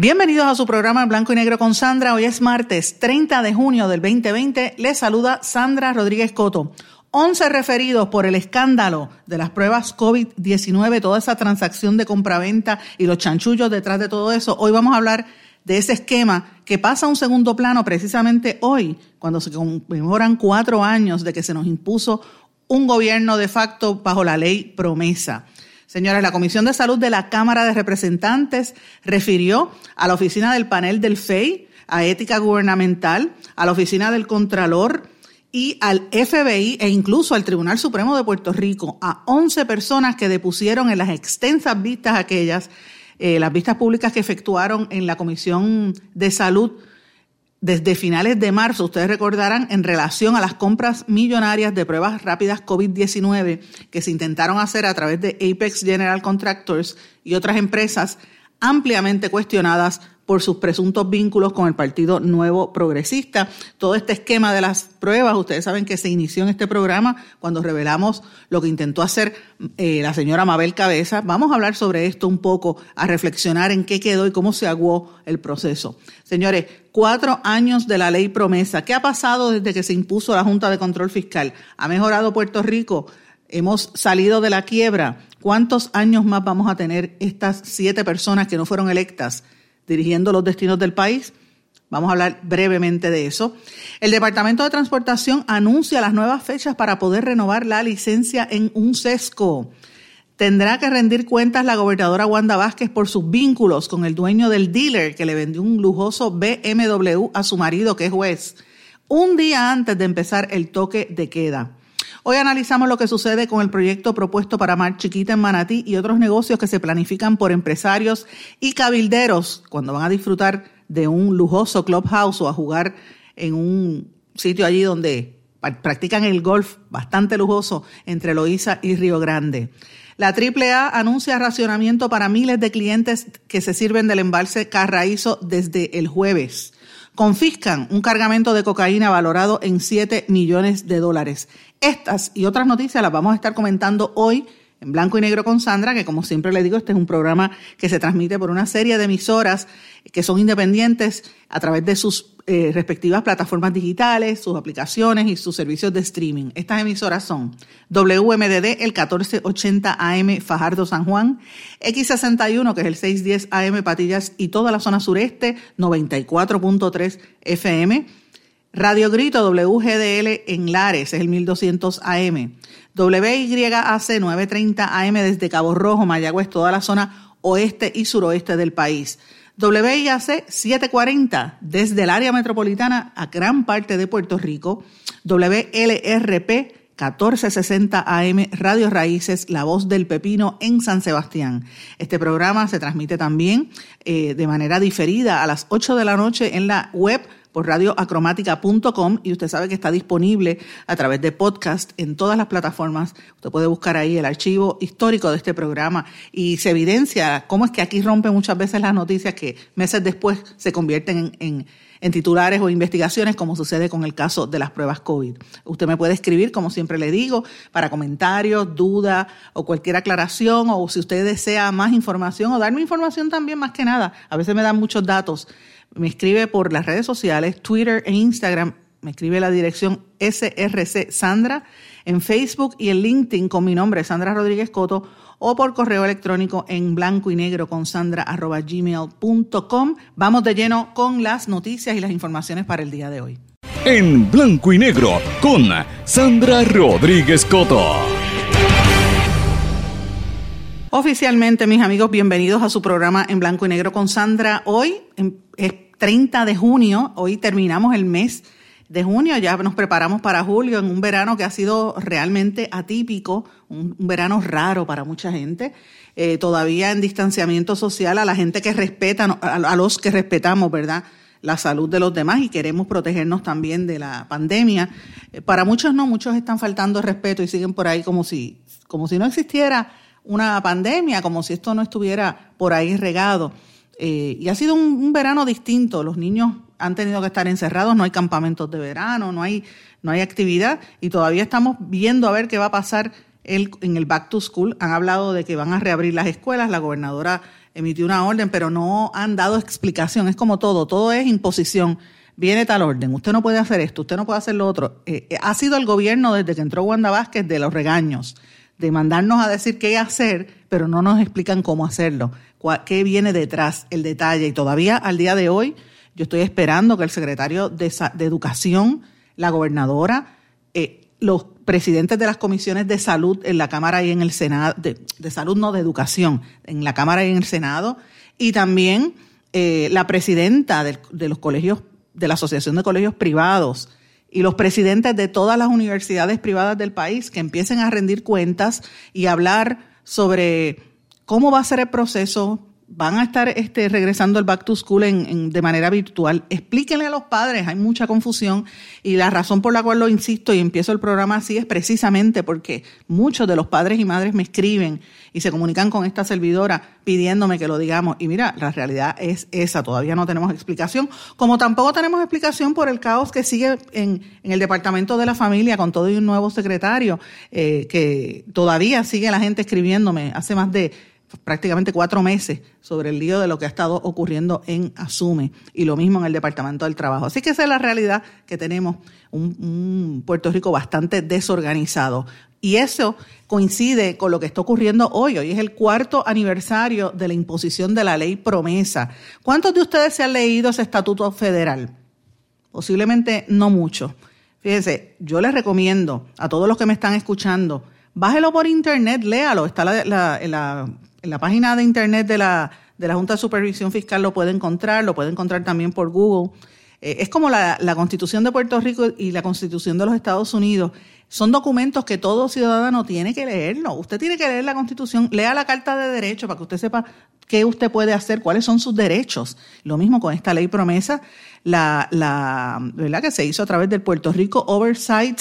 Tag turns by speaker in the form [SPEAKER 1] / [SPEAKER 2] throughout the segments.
[SPEAKER 1] Bienvenidos a su programa blanco y negro con Sandra. Hoy es martes 30 de junio del 2020. Les saluda Sandra Rodríguez Coto. 11 referidos por el escándalo de las pruebas COVID-19, toda esa transacción de compraventa y los chanchullos detrás de todo eso. Hoy vamos a hablar de ese esquema que pasa a un segundo plano precisamente hoy, cuando se conmemoran cuatro años de que se nos impuso un gobierno de facto bajo la ley promesa. Señores, la Comisión de Salud de la Cámara de Representantes refirió a la oficina del panel del FEI, a Ética Gubernamental, a la oficina del Contralor y al FBI e incluso al Tribunal Supremo de Puerto Rico a 11 personas que depusieron en las extensas vistas aquellas, eh, las vistas públicas que efectuaron en la Comisión de Salud desde finales de marzo, ustedes recordarán, en relación a las compras millonarias de pruebas rápidas COVID-19 que se intentaron hacer a través de Apex General Contractors y otras empresas ampliamente cuestionadas por sus presuntos vínculos con el Partido Nuevo Progresista. Todo este esquema de las pruebas, ustedes saben que se inició en este programa cuando revelamos lo que intentó hacer eh, la señora Mabel Cabeza. Vamos a hablar sobre esto un poco, a reflexionar en qué quedó y cómo se aguó el proceso. Señores, cuatro años de la ley promesa. ¿Qué ha pasado desde que se impuso la Junta de Control Fiscal? ¿Ha mejorado Puerto Rico? Hemos salido de la quiebra. ¿Cuántos años más vamos a tener estas siete personas que no fueron electas? dirigiendo los destinos del país. Vamos a hablar brevemente de eso. El Departamento de Transportación anuncia las nuevas fechas para poder renovar la licencia en un sesco. Tendrá que rendir cuentas la gobernadora Wanda Vázquez por sus vínculos con el dueño del dealer que le vendió un lujoso BMW a su marido, que es juez, un día antes de empezar el toque de queda. Hoy analizamos lo que sucede con el proyecto propuesto para Mar Chiquita en Manatí y otros negocios que se planifican por empresarios y cabilderos cuando van a disfrutar de un lujoso clubhouse o a jugar en un sitio allí donde practican el golf bastante lujoso entre Loíza y Río Grande. La AAA anuncia racionamiento para miles de clientes que se sirven del embalse Carraízo desde el jueves confiscan un cargamento de cocaína valorado en 7 millones de dólares. Estas y otras noticias las vamos a estar comentando hoy en blanco y negro con Sandra, que como siempre le digo, este es un programa que se transmite por una serie de emisoras que son independientes a través de sus eh, respectivas plataformas digitales, sus aplicaciones y sus servicios de streaming. Estas emisoras son WMDD, el 1480 AM Fajardo San Juan, X61, que es el 610 AM Patillas y toda la zona sureste, 94.3 FM, Radio Grito WGDL en Lares, es el 1200 AM. WYAC 930 AM desde Cabo Rojo, Mayagüez, toda la zona oeste y suroeste del país. WIAC 740 desde el área metropolitana a gran parte de Puerto Rico. WLRP 1460 AM Radio Raíces, La Voz del Pepino en San Sebastián. Este programa se transmite también eh, de manera diferida a las 8 de la noche en la web por radioacromática.com y usted sabe que está disponible a través de podcast en todas las plataformas. Usted puede buscar ahí el archivo histórico de este programa y se evidencia cómo es que aquí rompen muchas veces las noticias que meses después se convierten en, en titulares o investigaciones, como sucede con el caso de las pruebas COVID. Usted me puede escribir, como siempre le digo, para comentarios, dudas o cualquier aclaración, o si usted desea más información o darme información también, más que nada. A veces me dan muchos datos me escribe por las redes sociales, Twitter e Instagram, me escribe la dirección SRC Sandra, en Facebook y en LinkedIn con mi nombre, Sandra Rodríguez Coto, o por correo electrónico en blanco y negro con sandra gmail.com. Vamos de lleno con las noticias y las informaciones para el día de hoy.
[SPEAKER 2] En blanco y negro con Sandra Rodríguez Coto.
[SPEAKER 1] Oficialmente, mis amigos, bienvenidos a su programa en blanco y negro con Sandra. Hoy es 30 de junio, hoy terminamos el mes de junio, ya nos preparamos para julio, en un verano que ha sido realmente atípico, un, verano raro para mucha gente, eh, todavía en distanciamiento social a la gente que respeta, a, los que respetamos, ¿verdad? la salud de los demás y queremos protegernos también de la pandemia. Eh, para muchos no, muchos están faltando respeto y siguen por ahí como si, como si no existiera una pandemia, como si esto no estuviera por ahí regado. Eh, y ha sido un, verano distinto. Los niños han tenido que estar encerrados, no hay campamentos de verano, no hay, no hay actividad y todavía estamos viendo a ver qué va a pasar el, en el Back to School. Han hablado de que van a reabrir las escuelas, la gobernadora emitió una orden, pero no han dado explicación. Es como todo, todo es imposición. Viene tal orden, usted no puede hacer esto, usted no puede hacer lo otro. Eh, eh, ha sido el gobierno desde que entró Wanda Vázquez de los regaños, de mandarnos a decir qué hacer, pero no nos explican cómo hacerlo qué viene detrás, el detalle. Y todavía al día de hoy yo estoy esperando que el secretario de, Educación, la gobernadora, eh, los presidentes de las comisiones de salud en la Cámara y en el Senado, de, salud no de educación, en la Cámara y en el Senado, y también eh, la presidenta de, de los colegios, de la Asociación de Colegios Privados, y los presidentes de todas las universidades privadas del país que empiecen a rendir cuentas y hablar sobre ¿Cómo va a ser el proceso? ¿Van a estar este, regresando al back to school en, de manera virtual? Explíquenle a los padres, hay mucha confusión y la razón por la cual lo insisto y empiezo el programa así es precisamente porque muchos de los padres y madres me escriben y se comunican con esta servidora pidiéndome que lo digamos. Y mira, la realidad es esa, todavía no tenemos explicación, como tampoco tenemos explicación por el caos que sigue en, el Departamento de la Familia con todo y un nuevo secretario, eh, que todavía sigue la gente escribiéndome hace más de prácticamente cuatro meses sobre el lío de lo que ha estado ocurriendo en Asume y lo mismo en el Departamento del Trabajo. Así que esa es la realidad que tenemos un, Puerto Rico bastante desorganizado. Y eso coincide con lo que está ocurriendo hoy. Hoy es el cuarto aniversario de la imposición de la ley promesa. ¿Cuántos de ustedes se han leído ese estatuto federal? Posiblemente no mucho. Fíjense, yo les recomiendo a todos los que me están escuchando, bájelo por internet, léalo. Está la, la en la página de internet de la, de la Junta de Supervisión Fiscal lo puede encontrar, lo puede encontrar también por Google. Eh, es como la, Constitución de Puerto Rico y la Constitución de los Estados Unidos. Son documentos que todo ciudadano tiene que leerlo. Usted tiene que leer la Constitución, lea la Carta de Derechos para que usted sepa qué usted puede hacer, cuáles son sus derechos. Lo mismo con esta ley promesa, la, la ¿verdad? que se hizo a través del Puerto Rico Oversight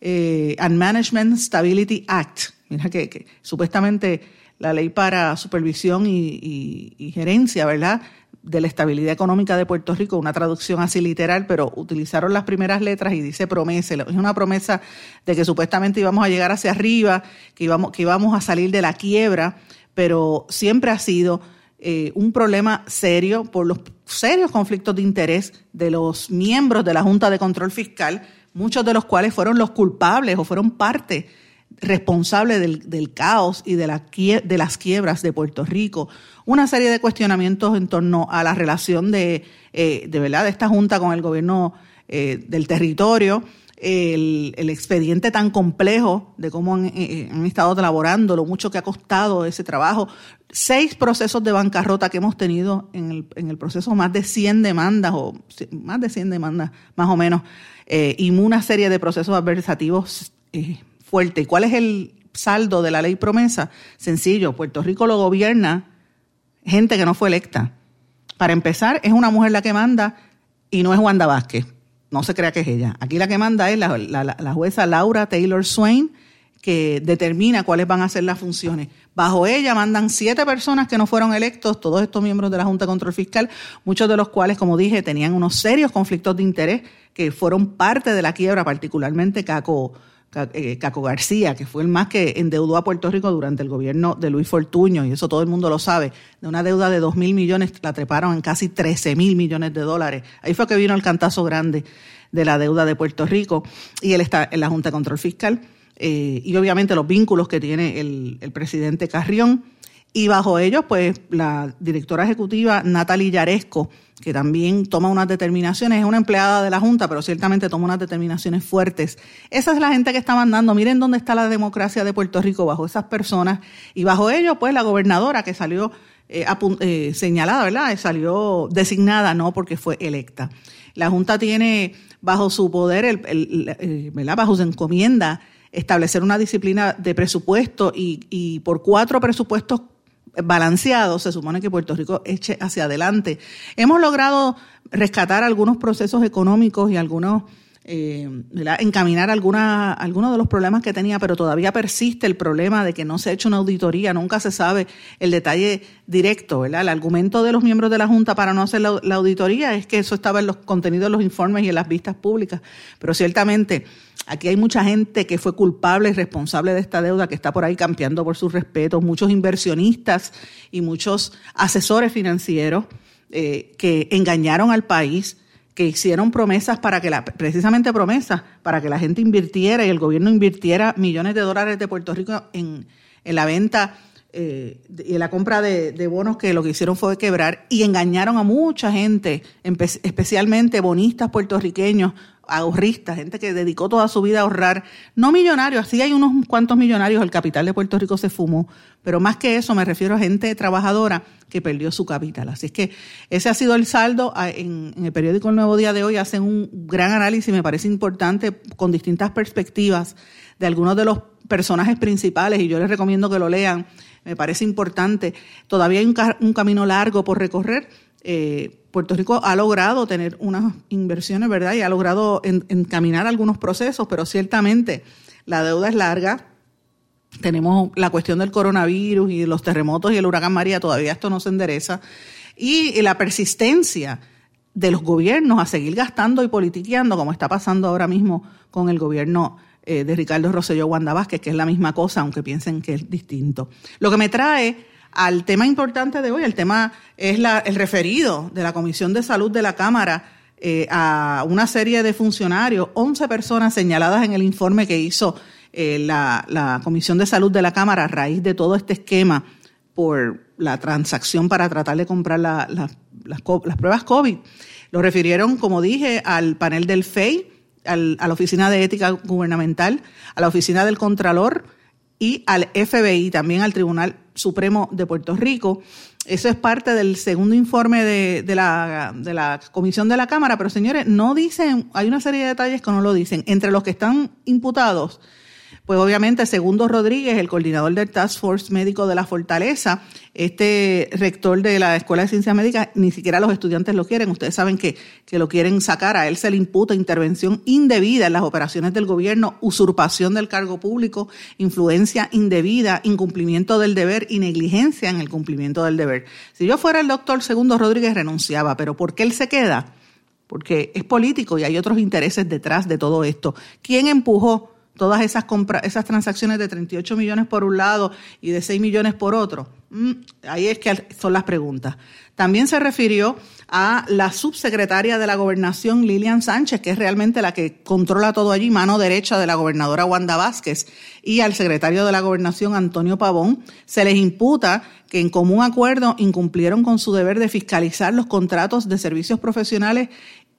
[SPEAKER 1] eh, and Management Stability Act. Mira que supuestamente la ley para supervisión y, gerencia, ¿verdad? de la estabilidad económica de Puerto Rico, una traducción así literal, pero utilizaron las primeras letras y dice promesa. Es una promesa de que supuestamente íbamos a llegar hacia arriba, que íbamos, que íbamos a salir de la quiebra, pero siempre ha sido eh, un problema serio por los serios conflictos de interés de los miembros de la Junta de Control Fiscal, muchos de los cuales fueron los culpables o fueron parte responsable del, caos y de, la, de, las quiebras de Puerto Rico, una serie de cuestionamientos en torno a la relación de, eh, de verdad de esta junta con el gobierno eh, del territorio, el, expediente tan complejo de cómo eh, han, estado elaborando, lo mucho que ha costado ese trabajo, seis procesos de bancarrota que hemos tenido en el, en el proceso, más de 100 demandas, o más de 100 demandas más o menos, y una serie de procesos adversativos ¿Y cuál es el saldo de la ley promesa? Sencillo, Puerto Rico lo gobierna gente que no fue electa. Para empezar, es una mujer la que manda y no es Wanda Vázquez. No se crea que es ella. Aquí la que manda es la, la jueza Laura Taylor Swain, que determina cuáles van a ser las funciones. Bajo ella mandan siete personas que no fueron electos, todos estos miembros de la Junta de Control Fiscal, muchos de los cuales, como dije, tenían unos serios conflictos de interés que fueron parte de la quiebra, particularmente Caco Caco García, que fue el más que endeudó a Puerto Rico durante el gobierno de Luis Fortuño, y eso todo el mundo lo sabe, de una deuda de 2 mil millones, la treparon en casi 13 mil millones de dólares. Ahí fue que vino el cantazo grande de la deuda de Puerto Rico, y él está en la Junta de Control Fiscal, eh, y obviamente los vínculos que tiene el, el presidente Carrión, y bajo ellos, pues la directora ejecutiva Natalie Yaresco, que también toma unas determinaciones, es una empleada de la Junta, pero ciertamente toma unas determinaciones fuertes. Esa es la gente que está mandando. Miren dónde está la democracia de Puerto Rico bajo esas personas. Y bajo ellos, pues la gobernadora que salió eh, eh, señalada, ¿verdad? Salió designada, no porque fue electa. La Junta tiene bajo su poder, el, bajo su encomienda, establecer una disciplina de presupuesto y, y por cuatro presupuestos balanceados, se supone que Puerto Rico eche hacia adelante. Hemos logrado rescatar algunos procesos económicos y algunos eh, encaminar alguna, algunos de los problemas que tenía, pero todavía persiste el problema de que no se ha hecho una auditoría, nunca se sabe el detalle directo, ¿verdad? El argumento de los miembros de la Junta para no hacer la, auditoría es que eso estaba en los contenidos de los informes y en las vistas públicas, pero ciertamente aquí hay mucha gente que fue culpable y responsable de esta deuda que está por ahí campeando por sus respetos, muchos inversionistas y muchos asesores financieros eh, que engañaron al país que hicieron promesas para que la, precisamente promesas para que la gente invirtiera y el gobierno invirtiera millones de dólares de Puerto Rico en, la venta eh, y en la compra de, bonos que lo que hicieron fue quebrar y engañaron a mucha gente, especialmente bonistas puertorriqueños, ahorristas, gente que dedicó toda su vida a ahorrar, no millonarios, sí hay unos cuantos millonarios, el capital de Puerto Rico se fumó, pero más que eso me refiero a gente trabajadora que perdió su capital. Así es que ese ha sido el saldo. Ah, en, el periódico El Nuevo Día de hoy hacen un gran análisis, me parece importante, con distintas perspectivas de algunos de los personajes principales y yo les recomiendo que lo lean, me parece importante. Todavía hay un, camino largo por recorrer. Eh, Puerto Rico ha logrado tener unas inversiones, ¿verdad? Y ha logrado encaminar algunos procesos, pero ciertamente la deuda es larga. Tenemos la cuestión del coronavirus y los terremotos y el huracán María, todavía esto no se endereza. Y la persistencia de los gobiernos a seguir gastando y politiqueando, como está pasando ahora mismo con el gobierno eh, de Ricardo Rosselló Wanda Vázquez, que es la misma cosa, aunque piensen que es distinto. Lo que me trae al tema importante de hoy. El tema es el referido de la Comisión de Salud de la Cámara eh, a una serie de funcionarios, 11 personas señaladas en el informe que hizo eh, la, Comisión de Salud de la Cámara a raíz de todo este esquema por la transacción para tratar de comprar las, las, pruebas COVID. Lo refirieron, como dije, al panel del FEI, a la Oficina de Ética Gubernamental, a la Oficina del Contralor y al FBI, también al Tribunal Supremo de Puerto Rico. Eso es parte del segundo informe de, de, la, de la Comisión de la Cámara, pero señores, no dicen, hay una serie de detalles que no lo dicen. Entre los que están imputados pues obviamente, Segundo Rodríguez, el coordinador del Task Force Médico de la Fortaleza, este rector de la Escuela de Ciencias Médicas, ni siquiera los estudiantes lo quieren. Ustedes saben que, que lo quieren sacar. A él se le imputa intervención indebida en las operaciones del gobierno, usurpación del cargo público, influencia indebida, incumplimiento del deber y negligencia en el cumplimiento del deber. Si yo fuera el doctor Segundo Rodríguez, renunciaba. Pero ¿por qué él se queda? Porque es político y hay otros intereses detrás de todo esto. ¿Quién empujó? Todas esas compras, esas transacciones de 38 millones por un lado y de 6 millones por otro? Mm, ahí es que son las preguntas. También se refirió a la subsecretaria de la gobernación, Lilian Sánchez, que es realmente la que controla todo allí, mano derecha de la gobernadora Wanda Vázquez, y al secretario de la gobernación, Antonio Pavón. Se les imputa que en común acuerdo incumplieron con su deber de fiscalizar los contratos de servicios profesionales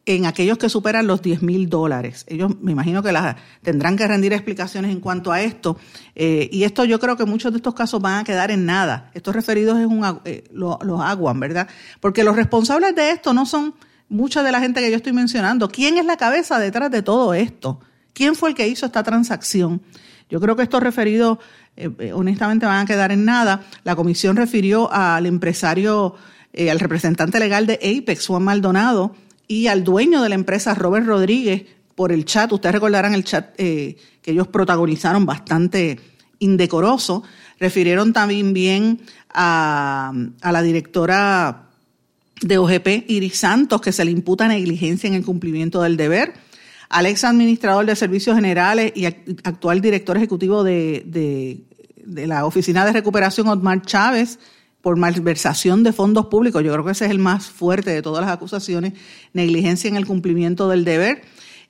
[SPEAKER 1] en aquellos que superan los 10 mil dólares. Ellos me imagino que las, tendrán que rendir explicaciones en cuanto a esto. Eh, y esto yo creo que muchos de estos casos van a quedar en nada. Estos referidos es un, eh, los, aguan, ¿verdad? Porque los responsables de esto no son mucha de la gente que yo estoy mencionando. ¿Quién es la cabeza detrás de todo esto? ¿Quién fue el que hizo esta transacción? Yo creo que estos referidos, eh, honestamente, van a quedar en nada. La comisión refirió al empresario, al representante legal de Apex, Juan Maldonado, y al dueño de la empresa, Robert Rodríguez, por el chat. Ustedes recordarán el chat eh, que ellos protagonizaron bastante indecoroso. Refirieron también bien a, a la directora de OGP, Iris Santos, que se le imputa negligencia en el cumplimiento del deber. Al ex administrador de servicios generales y actual director ejecutivo de, de, de la Oficina de Recuperación, Otmar Chávez, por malversación de fondos públicos. Yo creo que ese es el más fuerte de todas las acusaciones, negligencia en el cumplimiento del deber.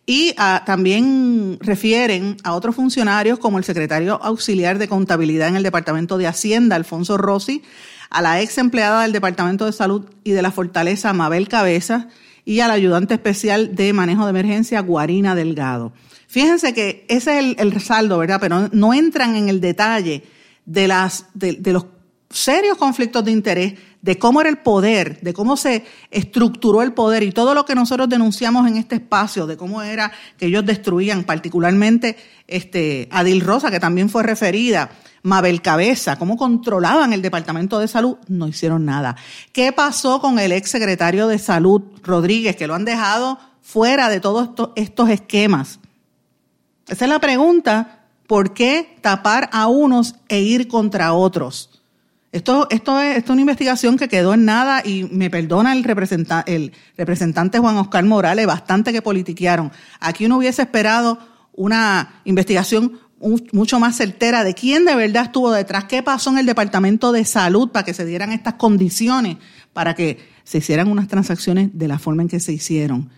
[SPEAKER 1] Y ah, también refieren a otros funcionarios como el secretario auxiliar de contabilidad en el Departamento de Hacienda, Alfonso Rossi, a la ex empleada del Departamento de Salud y de la Fortaleza, Mabel Cabeza, y al ayudante especial de manejo de emergencia, Guarina Delgado. Fíjense que ese es el, saldo, ¿verdad? Pero no entran en el detalle de, las, de los serios conflictos de interés de cómo era el poder, de cómo se estructuró el poder y todo lo que nosotros denunciamos en este espacio, de cómo era que ellos destruían, particularmente este, Adil Rosa, que también fue referida, Mabel Cabeza, cómo controlaban el Departamento de Salud, no hicieron nada. ¿Qué pasó con el ex secretario de Salud, Rodríguez, que lo han dejado fuera de todos estos esquemas? Esa es la pregunta, ¿por qué tapar a unos e ir contra otros? Esto, esto, es, esto una investigación que quedó en nada y me perdona el, el representante Juan Oscar Morales, bastante que politiquearon. Aquí uno hubiese esperado una investigación mucho más certera de quién de verdad estuvo detrás, qué pasó en el Departamento de Salud para que se dieran estas condiciones, para que se hicieran unas transacciones de la forma en que se hicieron.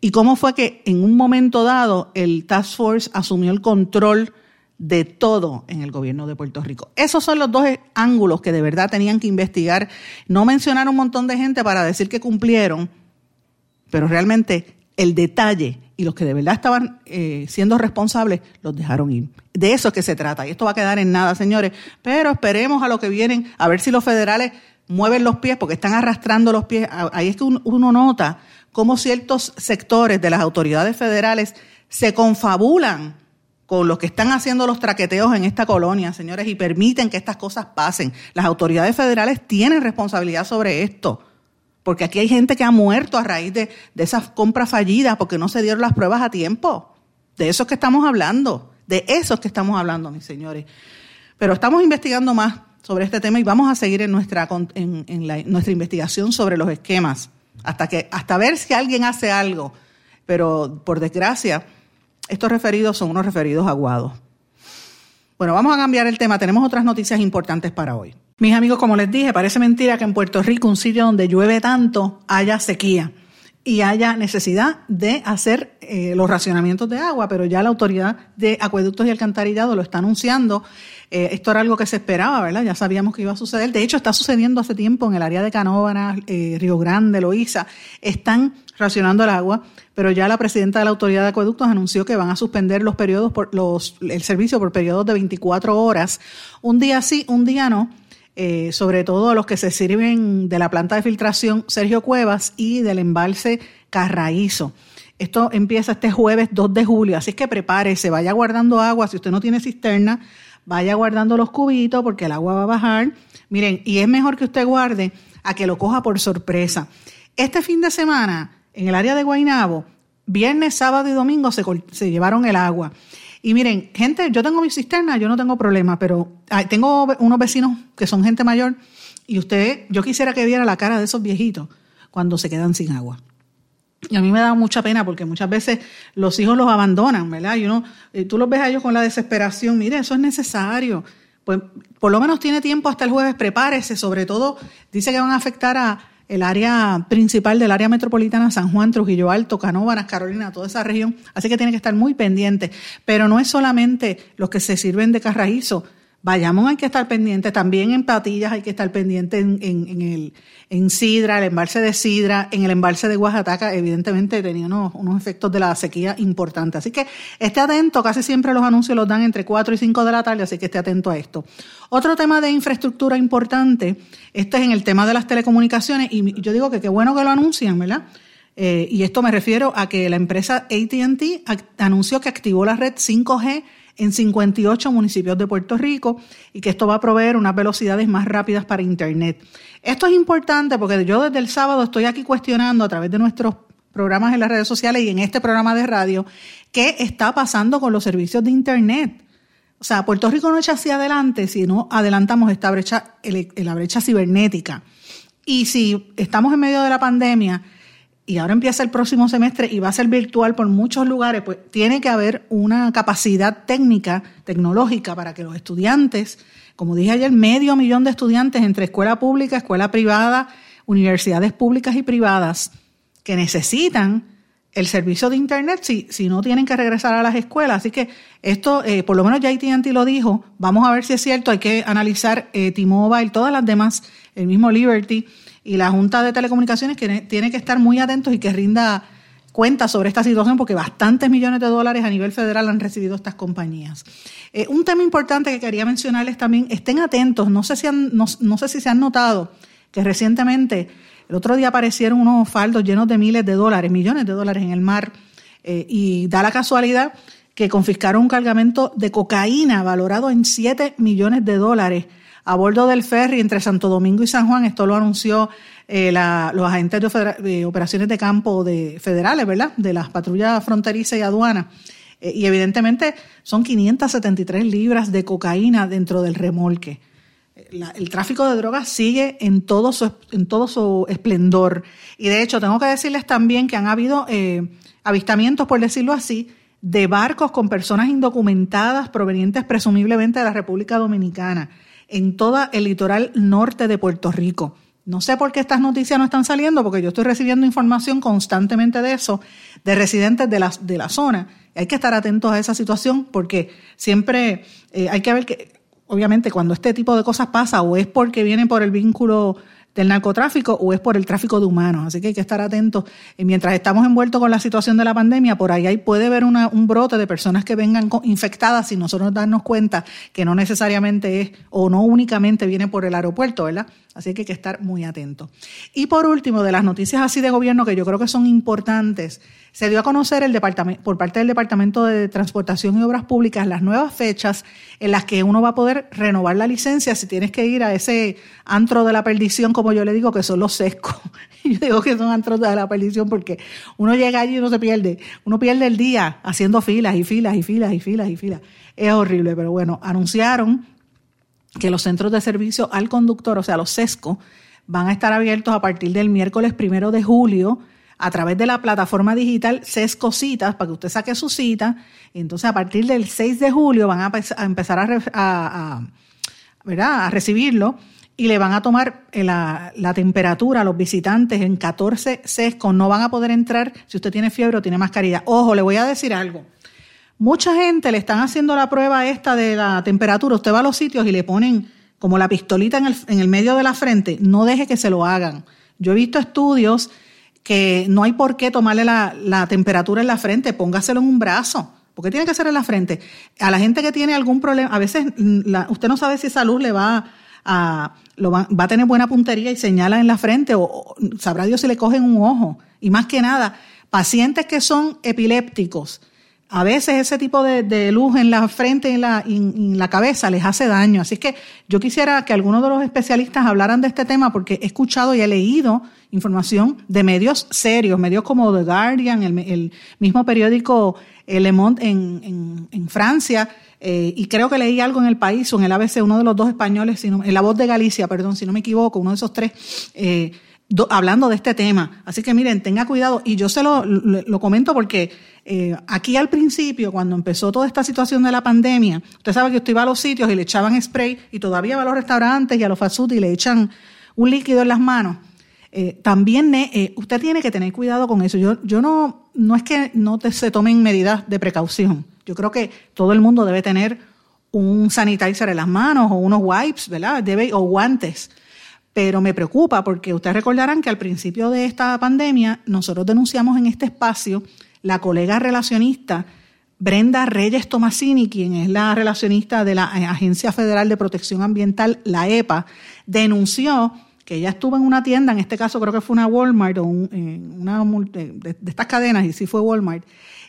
[SPEAKER 1] Y cómo fue que en un momento dado el Task Force asumió el control de todo en el gobierno de Puerto Rico. Esos son los dos ángulos que de verdad tenían que investigar. No mencionar un montón de gente para decir que cumplieron, pero realmente el detalle y los que de verdad estaban eh, siendo responsables los dejaron ir. De eso es que se trata. Y esto va a quedar en nada, señores. Pero esperemos a lo que vienen, a ver si los federales mueven los pies, porque están arrastrando los pies. Ahí es que uno nota cómo ciertos sectores de las autoridades federales se confabulan con los que están haciendo los traqueteos en esta colonia, señores, y permiten que estas cosas pasen. Las autoridades federales tienen responsabilidad sobre esto, porque aquí hay gente que ha muerto a raíz de, esas compras fallidas porque no se dieron las pruebas a tiempo. De eso es que estamos hablando, de eso es que estamos hablando, mis señores. Pero estamos investigando más sobre este tema y vamos a seguir en nuestra, en, nuestra investigación sobre los esquemas hasta, que, hasta ver si alguien hace algo. Pero por desgracia, estos referidos son unos referidos aguados. Bueno, vamos a cambiar el tema. Tenemos otras noticias importantes para hoy. Mis amigos, como les dije, parece mentira que en Puerto Rico, un sitio donde llueve tanto, haya sequía y haya necesidad de hacer eh, los racionamientos de agua, pero ya la autoridad de acueductos y alcantarillado lo está anunciando. Eh, esto era algo que se esperaba, ¿verdad? Ya sabíamos que iba a suceder. De hecho, está sucediendo hace tiempo en el área de Canóvanas, eh, Río Grande, Loíza. Están racionando el agua, pero ya la presidenta de la autoridad de acueductos anunció que van a suspender los periodos por los, el servicio por periodos de 24 horas, un día sí, un día no. Eh, sobre todo los que se sirven de la planta de filtración Sergio Cuevas y del embalse Carraízo. Esto empieza este jueves 2 de julio, así que prepárese, vaya guardando agua. Si usted no tiene cisterna, vaya guardando los cubitos porque el agua va a bajar. Miren, y es mejor que usted guarde a que lo coja por sorpresa. Este fin de semana, en el área de Guainabo, viernes, sábado y domingo se llevaron el agua. Y miren, gente, yo tengo mi cisterna, yo no tengo problema, pero tengo unos vecinos que son gente mayor y usted, yo quisiera que viera la cara de esos viejitos cuando se quedan sin agua. Y a mí me da mucha pena porque muchas veces los hijos los abandonan, ¿verdad? Y uno, eh, tú los ves a ellos con la desesperación, mire, eso es necesario. Pues por lo menos tiene tiempo hasta el jueves, prepárese, sobre todo dice que van a afectar a el área principal del área metropolitana, San Juan, Trujillo Alto, Canóvanas, Carolina, toda esa región. Así que tiene que estar muy pendiente. Pero no es solamente los que se sirven de carraízo, Vayamos, hay que estar pendiente, también en Patillas hay que estar pendiente en, en, el, en Sidra, el embalse de Sidra, en el embalse de Oaxaca, evidentemente tenía unos, unos efectos de la sequía importantes. Así que esté atento, casi siempre los anuncios los dan entre 4 y 5 de la tarde, así que esté atento a esto. Otro tema de infraestructura importante, este es en el tema de las telecomunicaciones, y yo digo que qué bueno que lo anuncian, ¿verdad? Eh, y esto me refiero a que la empresa ATT anunció que activó la red 5G en 58 municipios de Puerto Rico y que esto va a proveer unas velocidades más rápidas para Internet. Esto es importante porque yo desde el sábado estoy aquí cuestionando a través de nuestros programas en las redes sociales y en este programa de radio qué está pasando con los servicios de Internet. O sea, Puerto Rico no echa hacia adelante si no adelantamos esta brecha, la brecha cibernética. Y si estamos en medio de la pandemia, y ahora empieza el próximo semestre y va a ser virtual por muchos lugares, pues tiene que haber una capacidad técnica, tecnológica, para que los estudiantes, como dije ayer, medio millón de estudiantes entre escuela pública, escuela privada, universidades públicas y privadas, que necesitan el servicio de Internet si, si no tienen que regresar a las escuelas. Así que esto, eh, por lo menos ya AT&T lo dijo, vamos a ver si es cierto, hay que analizar eh, T-Mobile, todas las demás, el mismo Liberty, y la Junta de Telecomunicaciones tiene que estar muy atentos y que rinda cuenta sobre esta situación porque bastantes millones de dólares a nivel federal han recibido estas compañías. Eh, un tema importante que quería mencionarles también, estén atentos, no sé, si no, sé si se han notado que recientemente, el otro día aparecieron unos faldos llenos de miles de dólares, millones de dólares en el mar, eh, y da la casualidad que confiscaron un cargamento de cocaína valorado en 7 millones de dólares a bordo del ferry entre Santo Domingo y San Juan. Esto lo anunció eh, los agentes de, operaciones de campo de federales, ¿verdad? De las patrullas fronterizas y aduanas. Eh, y evidentemente son 573 libras de cocaína dentro del remolque. el tráfico de drogas sigue en todo su, en todo su esplendor. Y de hecho, tengo que decirles también que han habido eh, avistamientos, por decirlo así, de barcos con personas indocumentadas provenientes presumiblemente de la República Dominicana en todo el litoral norte de Puerto Rico. No sé por qué estas noticias no están saliendo, porque yo estoy recibiendo información constantemente de eso, de residentes de la, de la zona. Hay que estar atentos a esa situación porque siempre eh, hay que ver que, obviamente, cuando este tipo de cosas pasa, o es porque viene por el vínculo del narcotráfico o es por el tráfico de humanos. Así que hay que estar atentos. Y mientras estamos envueltos con la situación de la pandemia, por ahí, puede haber un brote de personas que vengan infectadas sin nosotros darnos cuenta que no necesariamente es o no únicamente viene por el aeropuerto, ¿verdad? Así que hay que estar muy atentos. Y por último, de las noticias así de gobierno que yo creo que son importantes, se dio a conocer por parte del Departamento de Transportación y Obras Públicas las nuevas fechas en las que uno va a poder renovar la licencia si tienes que ir a ese antro de la perdición, como yo le digo, que son los sescos. yo digo que son antros de la perdición porque uno llega allí y uno se pierde. Uno pierde el día haciendo filas y filas y filas y filas y filas. Es horrible, pero bueno, anunciaron que los centros de servicio al conductor, o sea, los SESCO, van a estar abiertos a partir del miércoles primero de julio a través de la plataforma digital Sesco Citas para que usted saque su cita. Entonces a partir del 6 de julio van a, empezar a, recibirlo y le van a tomar eh, la, temperatura a los visitantes en 14 sescos. No van a poder entrar si usted tiene fiebre o tiene mascarilla. Ojo, le voy a decir algo. Mucha gente le están haciendo la prueba esta de la temperatura. Usted va a los sitios y le ponen como la pistolita en el, en el medio de la frente. No deje que se lo hagan. Yo he visto estudios que no hay por qué tomarle la, temperatura en la frente, póngaselo en un brazo. ¿Por qué tiene que ser en la frente? A la gente que tiene algún problema, a veces mm, usted no sabe si esa luz le va a, lo va, a tener buena puntería y señala en la frente, o, sabrá Dios si le cogen un ojo. Y más que nada, pacientes que son epilépticos, a veces ese tipo de, luz en la frente y en la, en la, cabeza les hace daño. Así que yo quisiera que algunos de los especialistas hablaran de este tema porque he escuchado y he leído información de medios serios, medios como The Guardian, el, mismo periódico Le Monde en, en, Francia, eh, y creo que leí algo en el país o en el ABC, uno de los dos españoles, en la voz de Galicia, perdón, si no me equivoco, uno de esos tres. Eh, hablando de este tema. Así que miren, tenga cuidado. Y yo se lo, lo, comento porque eh, aquí al principio, cuando empezó toda esta situación de la pandemia, usted sabe que usted iba a los sitios y le echaban spray y todavía va a los restaurantes y a los fast y le echan un líquido en las manos. Eh, también eh, usted tiene que tener cuidado con eso. Yo, yo no, no es que no se tomen medidas de precaución. Yo creo que todo el mundo debe tener un sanitizer en las manos o unos wipes, ¿verdad? Debe, o guantes pero me preocupa porque ustedes recordarán que al principio de esta pandemia nosotros denunciamos en este espacio la colega relacionista Brenda Reyes Tomasini, quien es la relacionista de la Agencia Federal de Protección Ambiental, la EPA, denunció que ella estuvo en una tienda, en este caso creo que fue una Walmart o una de, estas cadenas, y sí fue Walmart,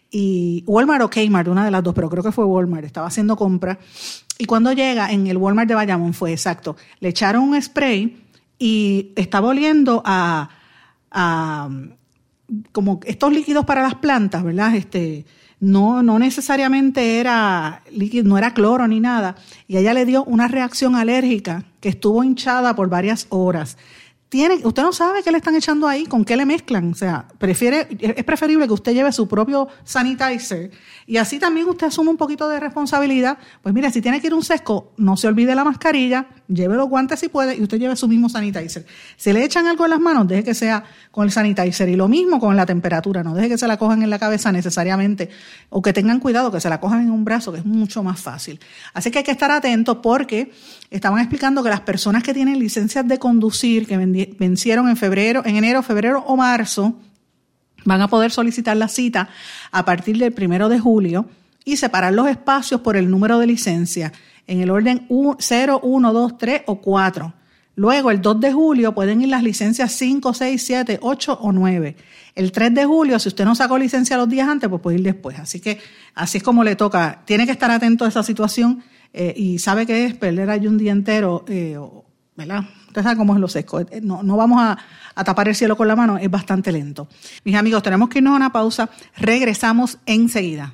[SPEAKER 1] y Walmart o Kmart, una de las dos, pero creo que fue Walmart, estaba haciendo compra, y cuando llega en el Walmart de Bayamón fue exacto, le echaron un spray y estaba oliendo a, como estos líquidos para las plantas, ¿verdad? Este, no, no necesariamente era líquido, no era cloro ni nada. Y ella le dio una reacción alérgica que estuvo hinchada por varias horas tiene, usted no sabe qué le están echando ahí, con qué le mezclan. O sea, prefiere, es preferible que usted lleve su propio sanitizer y así también usted asume un poquito de responsabilidad. Pues mire, si tiene que ir a un sesco, no se olvide la mascarilla, lleve los guantes si puede y usted lleve su mismo sanitizer. Si le echan algo en las manos, deje que sea con el sanitizer. Y lo mismo con la temperatura, no deje que se la cojan en la cabeza necesariamente o que tengan cuidado que se la cojan en un brazo, que es mucho más fácil. Así que hay que estar atentos porque estaban explicando que las personas que tienen licencias de conducir, que vencieron en febrero, en enero, febrero o marzo, van a poder solicitar la cita a partir del primero de julio y separar los espacios por el número de licencia en el orden 0, 1, 2, 3 o 4. Luego, el 2 de julio pueden ir las licencias 5, 6, 7, 8 o 9. El 3 de julio, si usted no sacó licencia los días antes, pues puede ir después. Así que así es como le toca. Tiene que estar atento a esa situación eh, y sabe que es perder ahí un día entero, eh, ¿verdad? Usted sabe cómo es lo seco. Eh, no, no vamos a, a tapar el cielo con la mano, es bastante lento. Mis amigos, tenemos que irnos a una pausa. Regresamos enseguida.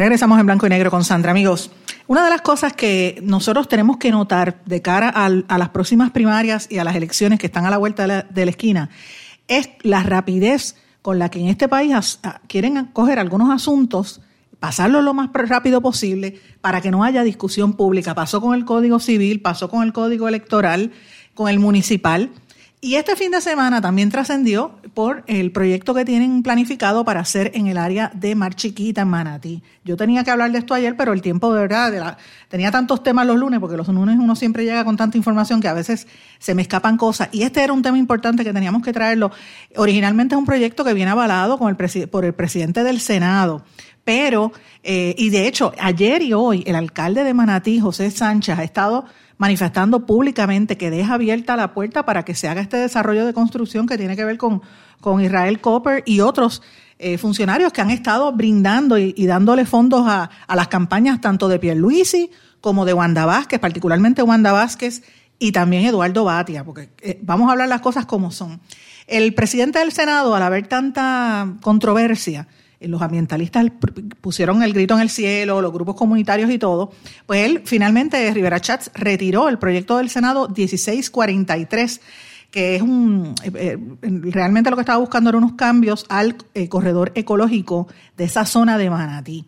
[SPEAKER 1] Regresamos en blanco y negro con Sandra. Amigos, una de las cosas que nosotros tenemos que notar de cara a las próximas primarias y a las elecciones que están a la vuelta de la, esquina es la rapidez con la que en este país quieren coger algunos asuntos, pasarlos lo más rápido posible para que no haya discusión pública. Pasó con el Código Civil, pasó con el Código Electoral, con el municipal. Y este fin de semana también trascendió por el proyecto que tienen planificado para hacer en el área de Mar Chiquita, Manatí. Yo tenía que hablar de esto ayer, pero el tiempo de verdad, tenía tantos temas los lunes, porque los lunes uno siempre llega con tanta información que a veces se me escapan cosas. Y este era un tema importante que teníamos que traerlo. Originalmente es un proyecto que viene avalado con el por el presidente del Senado. Pero, eh, y de hecho, ayer y hoy, el alcalde de Manatí, José Sánchez, ha estado manifestando públicamente que deja abierta la puerta para que se haga este desarrollo de construcción que tiene que ver con, con Israel Copper y otros eh, funcionarios que han estado brindando y, dándole fondos a, a, las campañas tanto de Pierluisi como de Wanda Vázquez, particularmente Wanda Vázquez y también Eduardo Batia, porque eh, vamos a hablar las cosas como son. El presidente del Senado, al haber tanta controversia, los ambientalistas pusieron el grito en el cielo, los grupos comunitarios y todo, pues él finalmente, Rivera Chats, retiró el proyecto del Senado 1643 que es un, eh, eh, realmente lo que estaba buscando eran unos cambios al eh, corredor ecológico de esa zona de Manatí.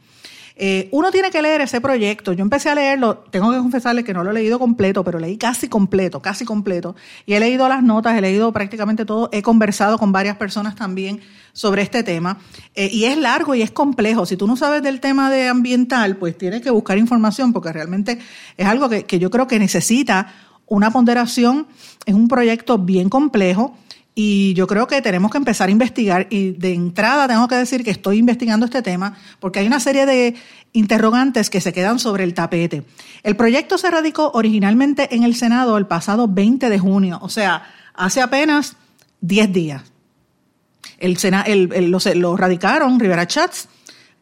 [SPEAKER 1] Eh, uno tiene que leer ese proyecto. Yo empecé a leerlo, tengo que confesarle que no lo he leído completo, pero leí casi completo, casi completo. Y he leído las notas, he leído prácticamente todo, he conversado con varias personas también sobre este tema. Eh, y es largo y es complejo. Si tú no sabes del tema de ambiental, pues tienes que buscar información porque realmente es algo que, que yo creo que necesita una ponderación. Es un proyecto bien complejo y yo creo que tenemos que empezar a investigar y de entrada tengo que decir que estoy investigando este tema porque hay una serie de interrogantes que se quedan sobre el tapete. El proyecto se radicó originalmente en el Senado el pasado 20 de junio, o sea, hace apenas 10 días. El, el, lo, radicaron Rivera Chats,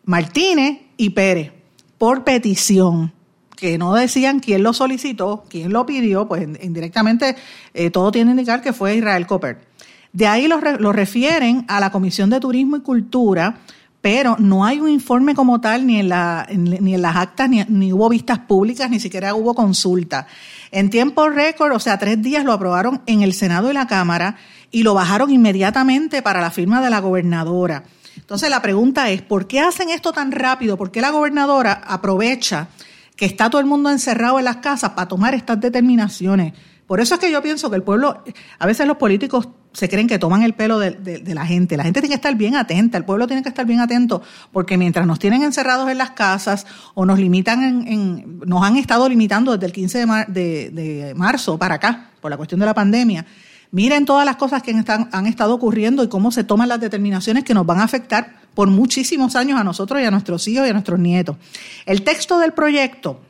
[SPEAKER 1] Martínez y Pérez por petición que no decían quién lo solicitó, quién lo pidió, pues indirectamente eh, todo tiene que indicar que fue Israel Copper. De ahí lo, refieren a la Comisión de Turismo y Cultura, pero no hay un informe como tal, ni en, la, ni en las actas, ni, hubo vistas públicas, ni siquiera hubo consulta. En tiempo récord, o sea, tres días lo aprobaron en el Senado y la Cámara y lo bajaron inmediatamente para la firma de la gobernadora. Entonces la pregunta es, ¿por qué hacen esto tan rápido? ¿Por qué la gobernadora aprovecha que está todo el mundo encerrado en las casas para tomar estas determinaciones? Por eso es que yo pienso que el pueblo, a veces los políticos se creen que toman el pelo de, la gente. La gente tiene que estar bien atenta, el pueblo tiene que estar bien atento, porque mientras nos tienen encerrados en las casas o nos limitan en, nos han estado limitando desde el 15 de, marzo para acá, por la cuestión de la pandemia. Miren todas las cosas que han estado ocurriendo y cómo se toman las determinaciones que nos van a afectar por muchísimos años a nosotros y a nuestros hijos y a nuestros nietos. El texto del proyecto,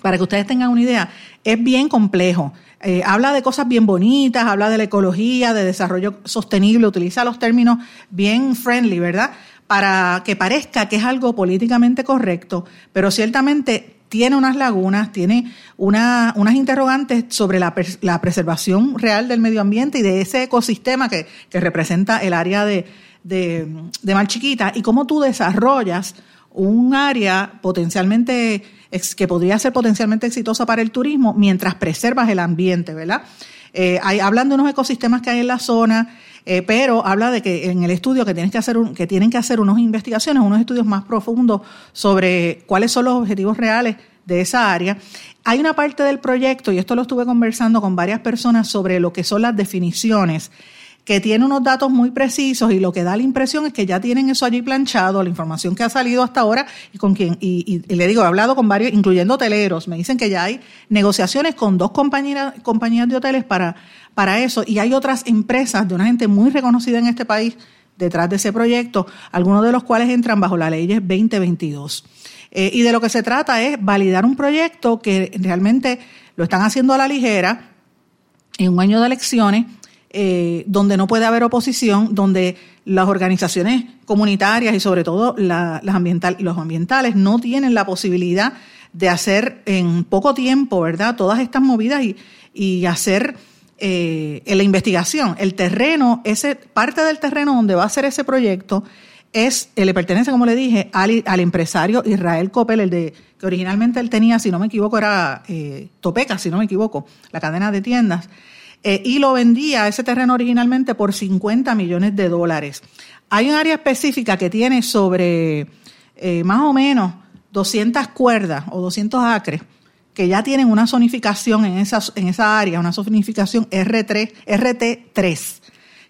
[SPEAKER 1] para que ustedes tengan una idea, es bien complejo. Eh, habla de cosas bien bonitas, habla de la ecología, de desarrollo sostenible, utiliza los términos bien friendly, ¿verdad? Para que parezca que es algo políticamente correcto, pero ciertamente tiene unas lagunas, tiene una, unas interrogantes sobre la, preservación real del medio ambiente y de ese ecosistema que, que representa el área de, de, de Mar Chiquita y cómo tú desarrollas un área potencialmente que podría ser potencialmente exitosa para el turismo mientras preservas el ambiente, ¿verdad? Eh, hablan de unos ecosistemas que hay en la zona, eh, pero habla de que en el estudio que, tienes que tienen que hacer unas investigaciones, unos estudios más profundos sobre cuáles son los objetivos reales de esa área. Hay una parte del proyecto, y esto lo estuve conversando con varias personas sobre lo que son las definiciones que tiene unos datos muy precisos y lo que da la impresión es que ya tienen eso allí planchado, la información que ha salido hasta ahora y con quien, y, le digo, he hablado con varios, incluyendo hoteleros, me dicen que ya hay negociaciones con dos compañías, compañías de hoteles para, para eso y hay otras empresas de una gente muy reconocida en este país detrás de ese proyecto, algunos de los cuales entran bajo la ley 2022. Eh, y de lo que se trata es validar un proyecto que realmente lo están haciendo a la ligera en un año de elecciones eh, donde no puede haber oposición, donde las organizaciones comunitarias y sobre todo las ambiental, los ambientales no tienen la posibilidad de hacer en poco tiempo, ¿verdad? Todas estas movidas y, hacer eh, la investigación. El terreno, ese parte del terreno donde va a ser ese proyecto es, eh, le pertenece, como le dije, al, al empresario Israel Coppel, el de que originalmente él tenía, si no me equivoco, era eh, Topeca, si no me equivoco, la cadena de tiendas. Eh, y lo vendía ese terreno originalmente por 50 millones de dólares. Hay un área específica que tiene sobre eh, más o menos 200 cuerdas o 200 acres que ya tienen una zonificación en esa, en esa área, una zonificación R3, RT3,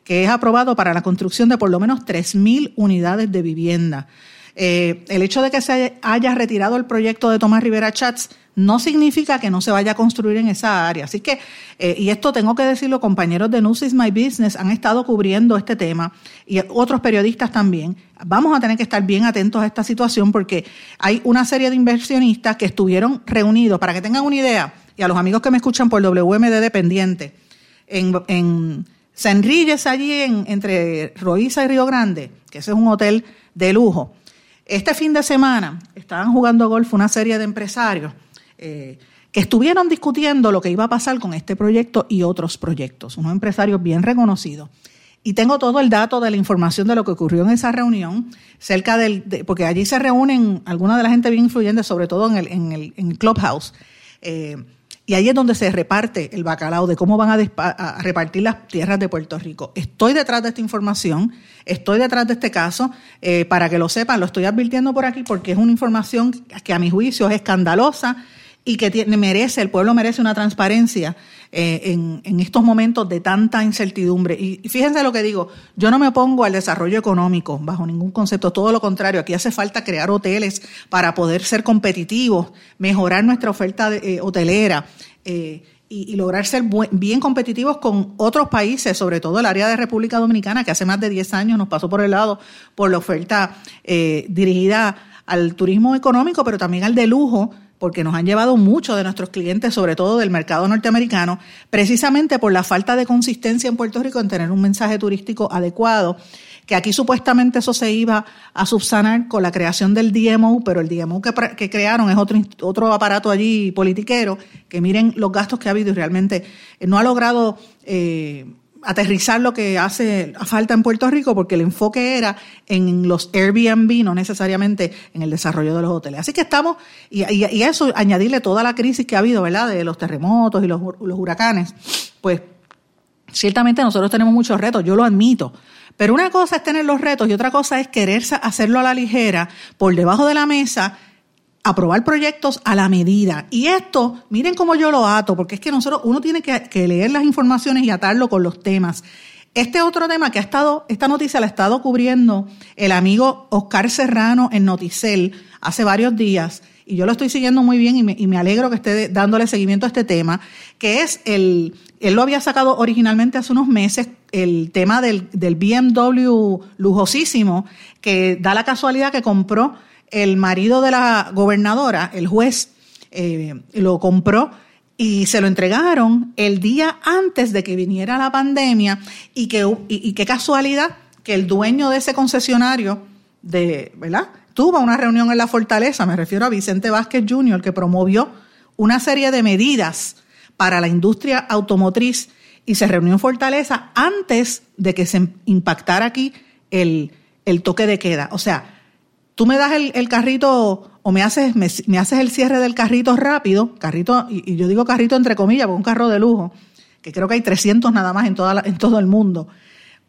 [SPEAKER 1] que es aprobado para la construcción de por lo menos 3.000 unidades de vivienda. Eh, el hecho de que se haya retirado el proyecto de Tomás Rivera Chats no significa que no se vaya a construir en esa área. Así que, eh, y esto tengo que decirlo, compañeros de News My Business han estado cubriendo este tema y otros periodistas también. Vamos a tener que estar bien atentos a esta situación porque hay una serie de inversionistas que estuvieron reunidos, para que tengan una idea, y a los amigos que me escuchan por WMD Dependiente, en, en allí en, entre Roiza y Río Grande, que ese es un hotel de lujo. Este fin de semana estaban jugando golf una serie de empresarios eh, que estuvieron discutiendo lo que iba a pasar con este proyecto y otros proyectos, unos empresarios bien reconocidos. Y tengo todo el dato de la información de lo que ocurrió en esa reunión, cerca del, porque allí se reúnen alguna de la gente bien influyente, sobre todo en el, en el, Clubhouse. Eh, y ahí es donde se reparte el bacalao de cómo van a, repartir las tierras de Puerto Rico. Estoy detrás de esta información, estoy detrás de este caso, eh, para que lo sepan, lo estoy advirtiendo por aquí porque es una información que a mi juicio es escandalosa y que tiene, merece, el pueblo merece una transparencia eh, en, estos momentos de tanta incertidumbre. Y, fíjense lo que digo, yo no me opongo al desarrollo económico bajo ningún concepto, todo lo contrario, aquí hace falta crear hoteles para poder ser competitivos, mejorar nuestra oferta eh, hotelera. Eh, y, lograr ser bien competitivos con otros países, sobre todo el área de República Dominicana, que hace más de 10 años nos pasó por el lado por la oferta dirigida al turismo económico, pero también al de lujo, porque nos han llevado muchos de nuestros clientes, sobre todo del mercado norteamericano, precisamente por la falta de consistencia en Puerto Rico en tener un mensaje turístico adecuado, que aquí supuestamente eso se iba a subsanar con la creación del DMO, pero el DMO que, crearon es otro, otro aparato allí politiquero, que miren los gastos que ha habido y realmente no ha logrado... Eh, aterrizar lo que hace falta en Puerto Rico porque el enfoque era en los Airbnb, no necesariamente en el desarrollo de los hoteles. Así que estamos, y, y, eso, añadirle toda la crisis que ha habido, ¿verdad? De los terremotos y los, los huracanes, pues ciertamente nosotros tenemos muchos retos, yo lo admito. Pero una cosa es tener los retos y otra cosa es querer hacerlo a la ligera, por debajo de la mesa, aprobar proyectos a la medida. Y esto, miren cómo yo lo ato, porque es que nosotros, uno tiene que, leer las informaciones y atarlo con los temas. Este otro tema que ha estado, esta noticia la ha estado cubriendo el amigo Oscar Serrano en Noticel hace varios días, y yo lo estoy siguiendo muy bien y me, y me alegro que esté dándole seguimiento a este tema, que es el, él lo había sacado originalmente hace unos meses, el tema del, del BMW lujosísimo, que da la casualidad que compró el marido de la gobernadora, el juez, eh, lo compró y se lo entregaron el día antes de que viniera la pandemia y que y, qué casualidad que el dueño de ese concesionario de, ¿verdad? Tuvo una reunión en la Fortaleza, me refiero a Vicente Vázquez Jr., que promovió una serie de medidas para la industria automotriz y se reunió en Fortaleza antes de que se impactara aquí el, el toque de queda. O sea, tú me das el, carrito o me haces, me, haces el cierre del carrito rápido, carrito, y, yo digo carrito entre comillas, porque un carro de lujo, que creo que hay 300 nada más en, toda en todo el mundo.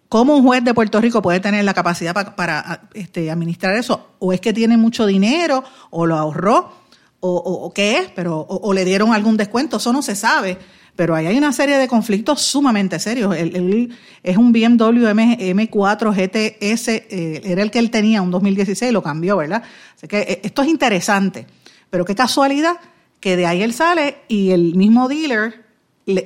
[SPEAKER 1] ¿Cómo un juez de Puerto Rico puede tener la capacidad para, este, administrar eso? ¿O es que tiene mucho dinero o lo ahorró? ¿O, qué es? Pero, o, le dieron algún descuento? Eso no se sabe. Pero ahí hay una serie de conflictos sumamente serios. Él, es un BMW M, 4 GTS, era el que él tenía, un 2016, lo cambió, ¿verdad? Así que eh, esto es interesante. Pero qué casualidad que de ahí él sale y el mismo dealer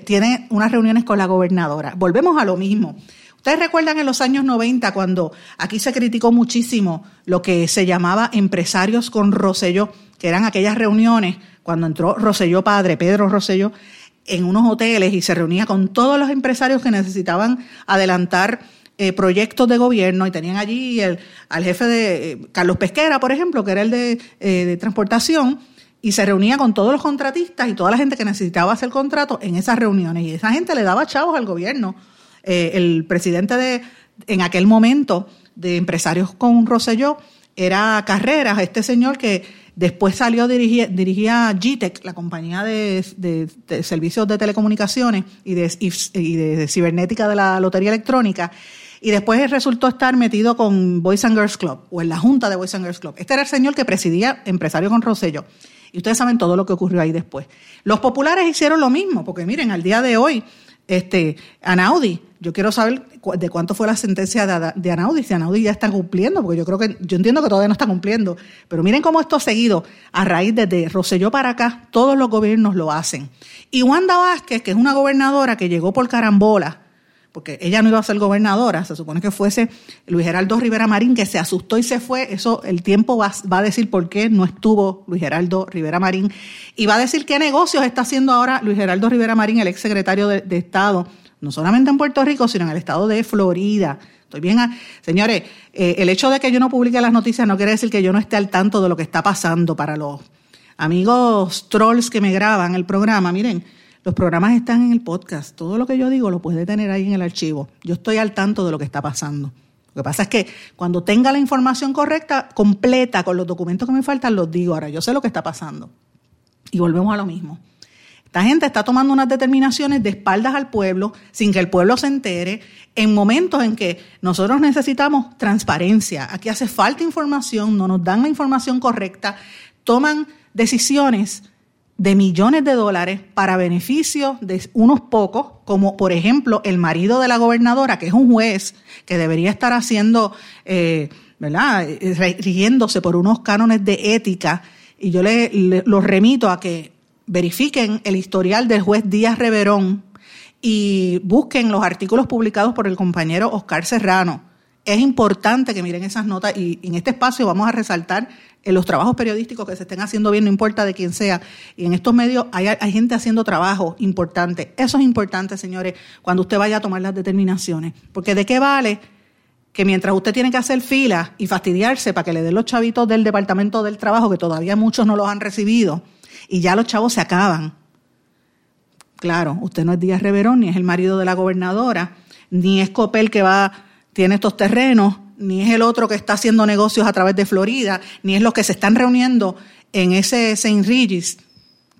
[SPEAKER 1] tiene unas reuniones con la gobernadora. Volvemos a lo mismo. Ustedes recuerdan en los años 90 cuando aquí se criticó muchísimo lo que se llamaba empresarios con Roselló, que eran aquellas reuniones cuando entró Roselló padre, Pedro Roselló, en unos hoteles y se reunía con todos los empresarios que necesitaban adelantar eh, proyectos de gobierno y tenían allí el, al jefe de eh, Carlos Pesquera, por ejemplo, que era el de, eh, de transportación, y se reunía con todos los contratistas y toda la gente que necesitaba hacer contrato en esas reuniones. Y esa gente le daba chavos al gobierno el presidente de, en aquel momento, de Empresarios con Roselló, era Carreras, este señor que después salió, dirigía, GTEC, la compañía de, servicios de telecomunicaciones y de, cibernética de la Lotería Electrónica, y después resultó estar metido con Boys and Girls Club, o en la junta de Boys and Girls Club. Este era el señor que presidía Empresarios con Roselló. Y ustedes saben todo lo que ocurrió ahí después. Los populares hicieron lo mismo, porque miren, al día de hoy, este, Anaudi, yo quiero saber de cuánto fue la sentencia de, Anaudi, si Anaudi ya está cumpliendo, porque yo creo que, yo entiendo que todavía no está cumpliendo, pero miren cómo esto ha seguido a raíz de Roselló para acá, todos los gobiernos lo hacen. Y Wanda Vázquez, que es una gobernadora que llegó por carambola, porque ella no iba a ser gobernadora, se supone que fuese Luis Geraldo Rivera Marín, que se asustó y se fue, eso el tiempo va, a decir por qué no estuvo Luis Geraldo Rivera Marín, y va a decir qué negocios está haciendo ahora Luis Geraldo Rivera Marín, el ex secretario de, Estado, no solamente en Puerto Rico, sino en el estado de Florida. Estoy bien, señores, eh, el hecho de que yo no publique las noticias no quiere decir que yo no esté al tanto de lo que está pasando para los amigos trolls que me graban el programa, miren, los programas están en el podcast. Todo lo que yo digo lo puede tener ahí en el archivo. Yo estoy al tanto de lo que está pasando. Lo que pasa es que cuando tenga la información correcta, completa, con los documentos que me faltan, los digo. Ahora, yo sé lo que está pasando. Y volvemos a lo mismo. Esta gente está tomando unas determinaciones de espaldas al pueblo, sin que el pueblo se entere, en momentos en que nosotros necesitamos transparencia. Aquí hace falta información, no nos dan la información correcta, toman decisiones de millones de dólares para beneficio de unos pocos, como por ejemplo el marido de la gobernadora, que es un juez que debería estar haciendo, eh, ¿verdad?, rigiéndose por unos cánones de ética. Y yo le, los remito a que verifiquen el historial del juez Díaz Reverón y busquen los artículos publicados por el compañero Oscar Serrano. Es importante que miren esas notas y en este espacio vamos a resaltar en los trabajos periodísticos que se estén haciendo bien, no importa de quién sea. Y en estos medios hay, gente haciendo trabajo importante. Eso es importante, señores, cuando usted vaya a tomar las determinaciones. Porque de qué vale que mientras usted tiene que hacer fila y fastidiarse para que le den los chavitos del Departamento del Trabajo, que todavía muchos no los han recibido, y ya los chavos se acaban. Claro, usted no es Díaz Reverón, ni es el marido de la gobernadora, ni es Copel que va, tiene estos terrenos, ni es el otro que está haciendo negocios a través de Florida, ni es los que se están reuniendo en ese St. Regis,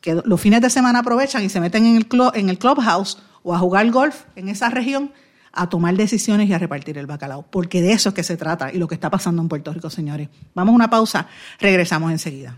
[SPEAKER 1] que los fines de semana aprovechan y se meten en el, club, en el clubhouse o a jugar golf en esa región, a tomar decisiones y a repartir el bacalao, porque de eso es que se trata y lo que está pasando en Puerto Rico, señores. Vamos a una pausa, regresamos enseguida.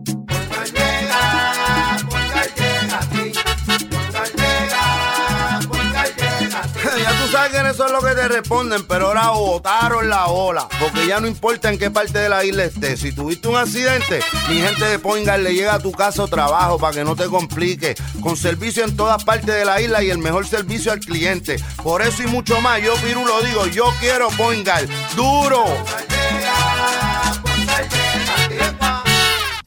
[SPEAKER 3] Eso es lo que te responden, pero ahora botaron la ola. Porque ya no importa en qué parte de la isla estés. Si tuviste un accidente, mi gente de Poingal le llega a tu casa o trabajo para que no te complique. Con servicio en todas partes de la isla y el mejor servicio al cliente. Por eso y mucho más, yo Piru lo digo, yo quiero Poingal. ¡Duro!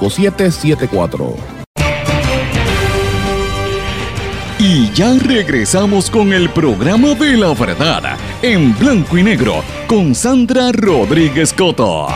[SPEAKER 4] 5774.
[SPEAKER 2] Y ya regresamos con el programa de la verdad en blanco y negro con Sandra Rodríguez Coto.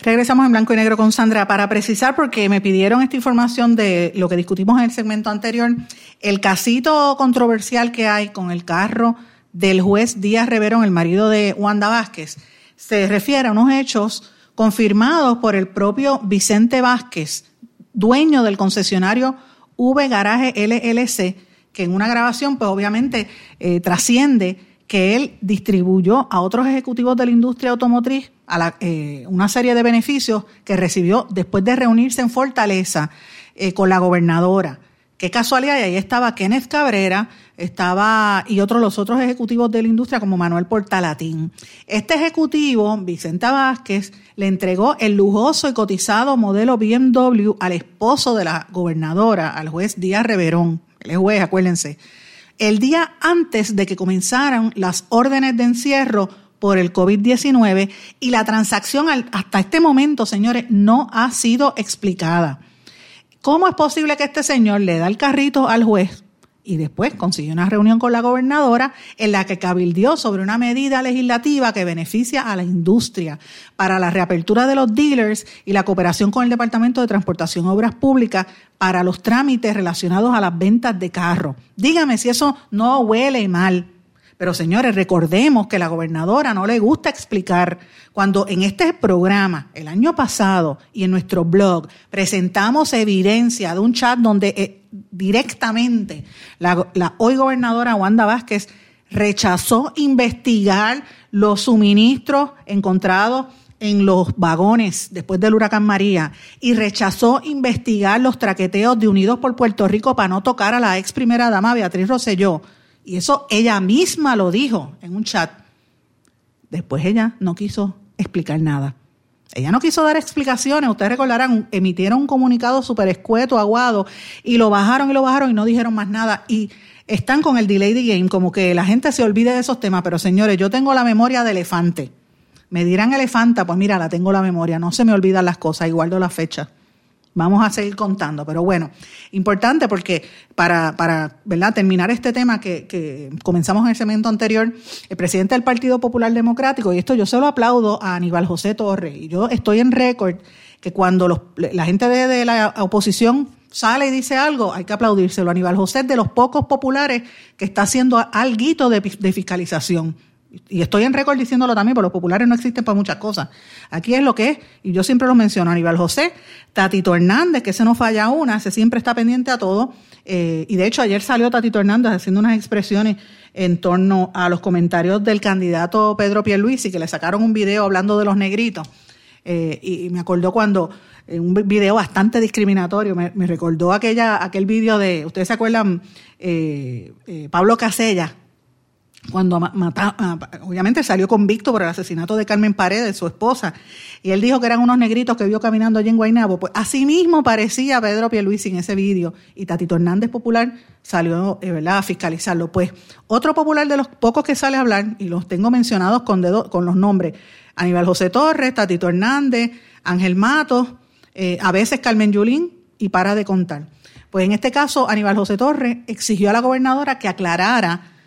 [SPEAKER 1] Regresamos en blanco y negro con Sandra para precisar, porque me pidieron esta información de lo que discutimos en el segmento anterior, el casito controversial que hay con el carro del juez Díaz Reverón, el marido de Wanda Vázquez, se refiere a unos hechos confirmados por el propio Vicente Vázquez, dueño del concesionario V Garaje LLC, que en una grabación, pues obviamente eh, trasciende que él distribuyó a otros ejecutivos de la industria automotriz a eh, una serie de beneficios que recibió después de reunirse en Fortaleza eh, con la gobernadora. Qué casualidad, y ahí estaba Kenneth Cabrera, estaba y otros los otros ejecutivos de la industria como Manuel Portalatín. Este ejecutivo, Vicente Vázquez, le entregó el lujoso y cotizado modelo BMW al esposo de la gobernadora, al juez Díaz Reverón, el juez, acuérdense, el día antes de que comenzaran las órdenes de encierro por el COVID-19 y la transacción hasta este momento, señores, no ha sido explicada. ¿Cómo es posible que este señor le da el carrito al juez y después consiguió una reunión con la gobernadora en la que cabildió sobre una medida legislativa que beneficia a la industria para la reapertura de los dealers y la cooperación con el Departamento de Transportación y Obras Públicas para los trámites relacionados a las ventas de carros? Dígame si eso no huele mal. Pero señores, recordemos que la gobernadora no le gusta explicar cuando en este programa, el año pasado, y en nuestro blog, presentamos evidencia de un chat donde eh, directamente la, la hoy gobernadora Wanda Vázquez rechazó investigar los suministros encontrados en los vagones después del huracán María y rechazó investigar los traqueteos de Unidos por Puerto Rico para no tocar a la ex primera dama Beatriz Rosselló y eso ella misma lo dijo en un chat. Después ella no quiso explicar nada. Ella no quiso dar explicaciones. Ustedes recordarán, emitieron un comunicado súper escueto, aguado, y lo bajaron y lo bajaron y no dijeron más nada. Y están con el delay de game, como que la gente se olvide de esos temas. Pero señores, yo tengo la memoria de elefante. Me dirán elefanta, pues mira, la tengo la memoria. No se me olvidan las cosas y guardo la fecha. Vamos a seguir contando, pero bueno, importante porque para, para ¿verdad? terminar este tema que, comenzamos en el segmento anterior, el presidente del Partido Popular Democrático, y esto yo se lo aplaudo a Aníbal José Torres, y yo estoy en récord que cuando la gente de, la oposición sale y dice algo, hay que aplaudírselo. Aníbal José de los pocos populares que está haciendo algo de, de fiscalización y estoy en récord diciéndolo también, porque los populares no existen para muchas cosas. Aquí es lo que es, y yo siempre lo menciono, Aníbal José, Tatito Hernández, que se no falla una, ese siempre está pendiente a todo. Eh, y de hecho ayer salió Tatito Hernández haciendo unas expresiones en torno a los comentarios del candidato Pedro Pierluisi, que le sacaron un video hablando de los negritos. Eh, y, me acordó cuando, en un video bastante discriminatorio, me, recordó aquella, aquel video de, ustedes se acuerdan, eh, Pablo Casella, cuando mata, ah, obviamente salió convicto por el asesinato de Carmen Paredes, su esposa, y él dijo que eran unos negritos que vio caminando allí en Guaynabo, pues así mismo parecía Pedro Pierluisi en ese vídeo, y Tatito Hernández Popular salió eh, ¿verdad? a fiscalizarlo. Pues otro popular de los pocos que sale a hablar, y los tengo mencionados con, con los nombres, Aníbal José Torres, Tatito Hernández, Ángel Matos, eh, a veces Carmen Yulín, y para de contar. Pues en este caso, Aníbal José Torres exigió a la gobernadora que aclarara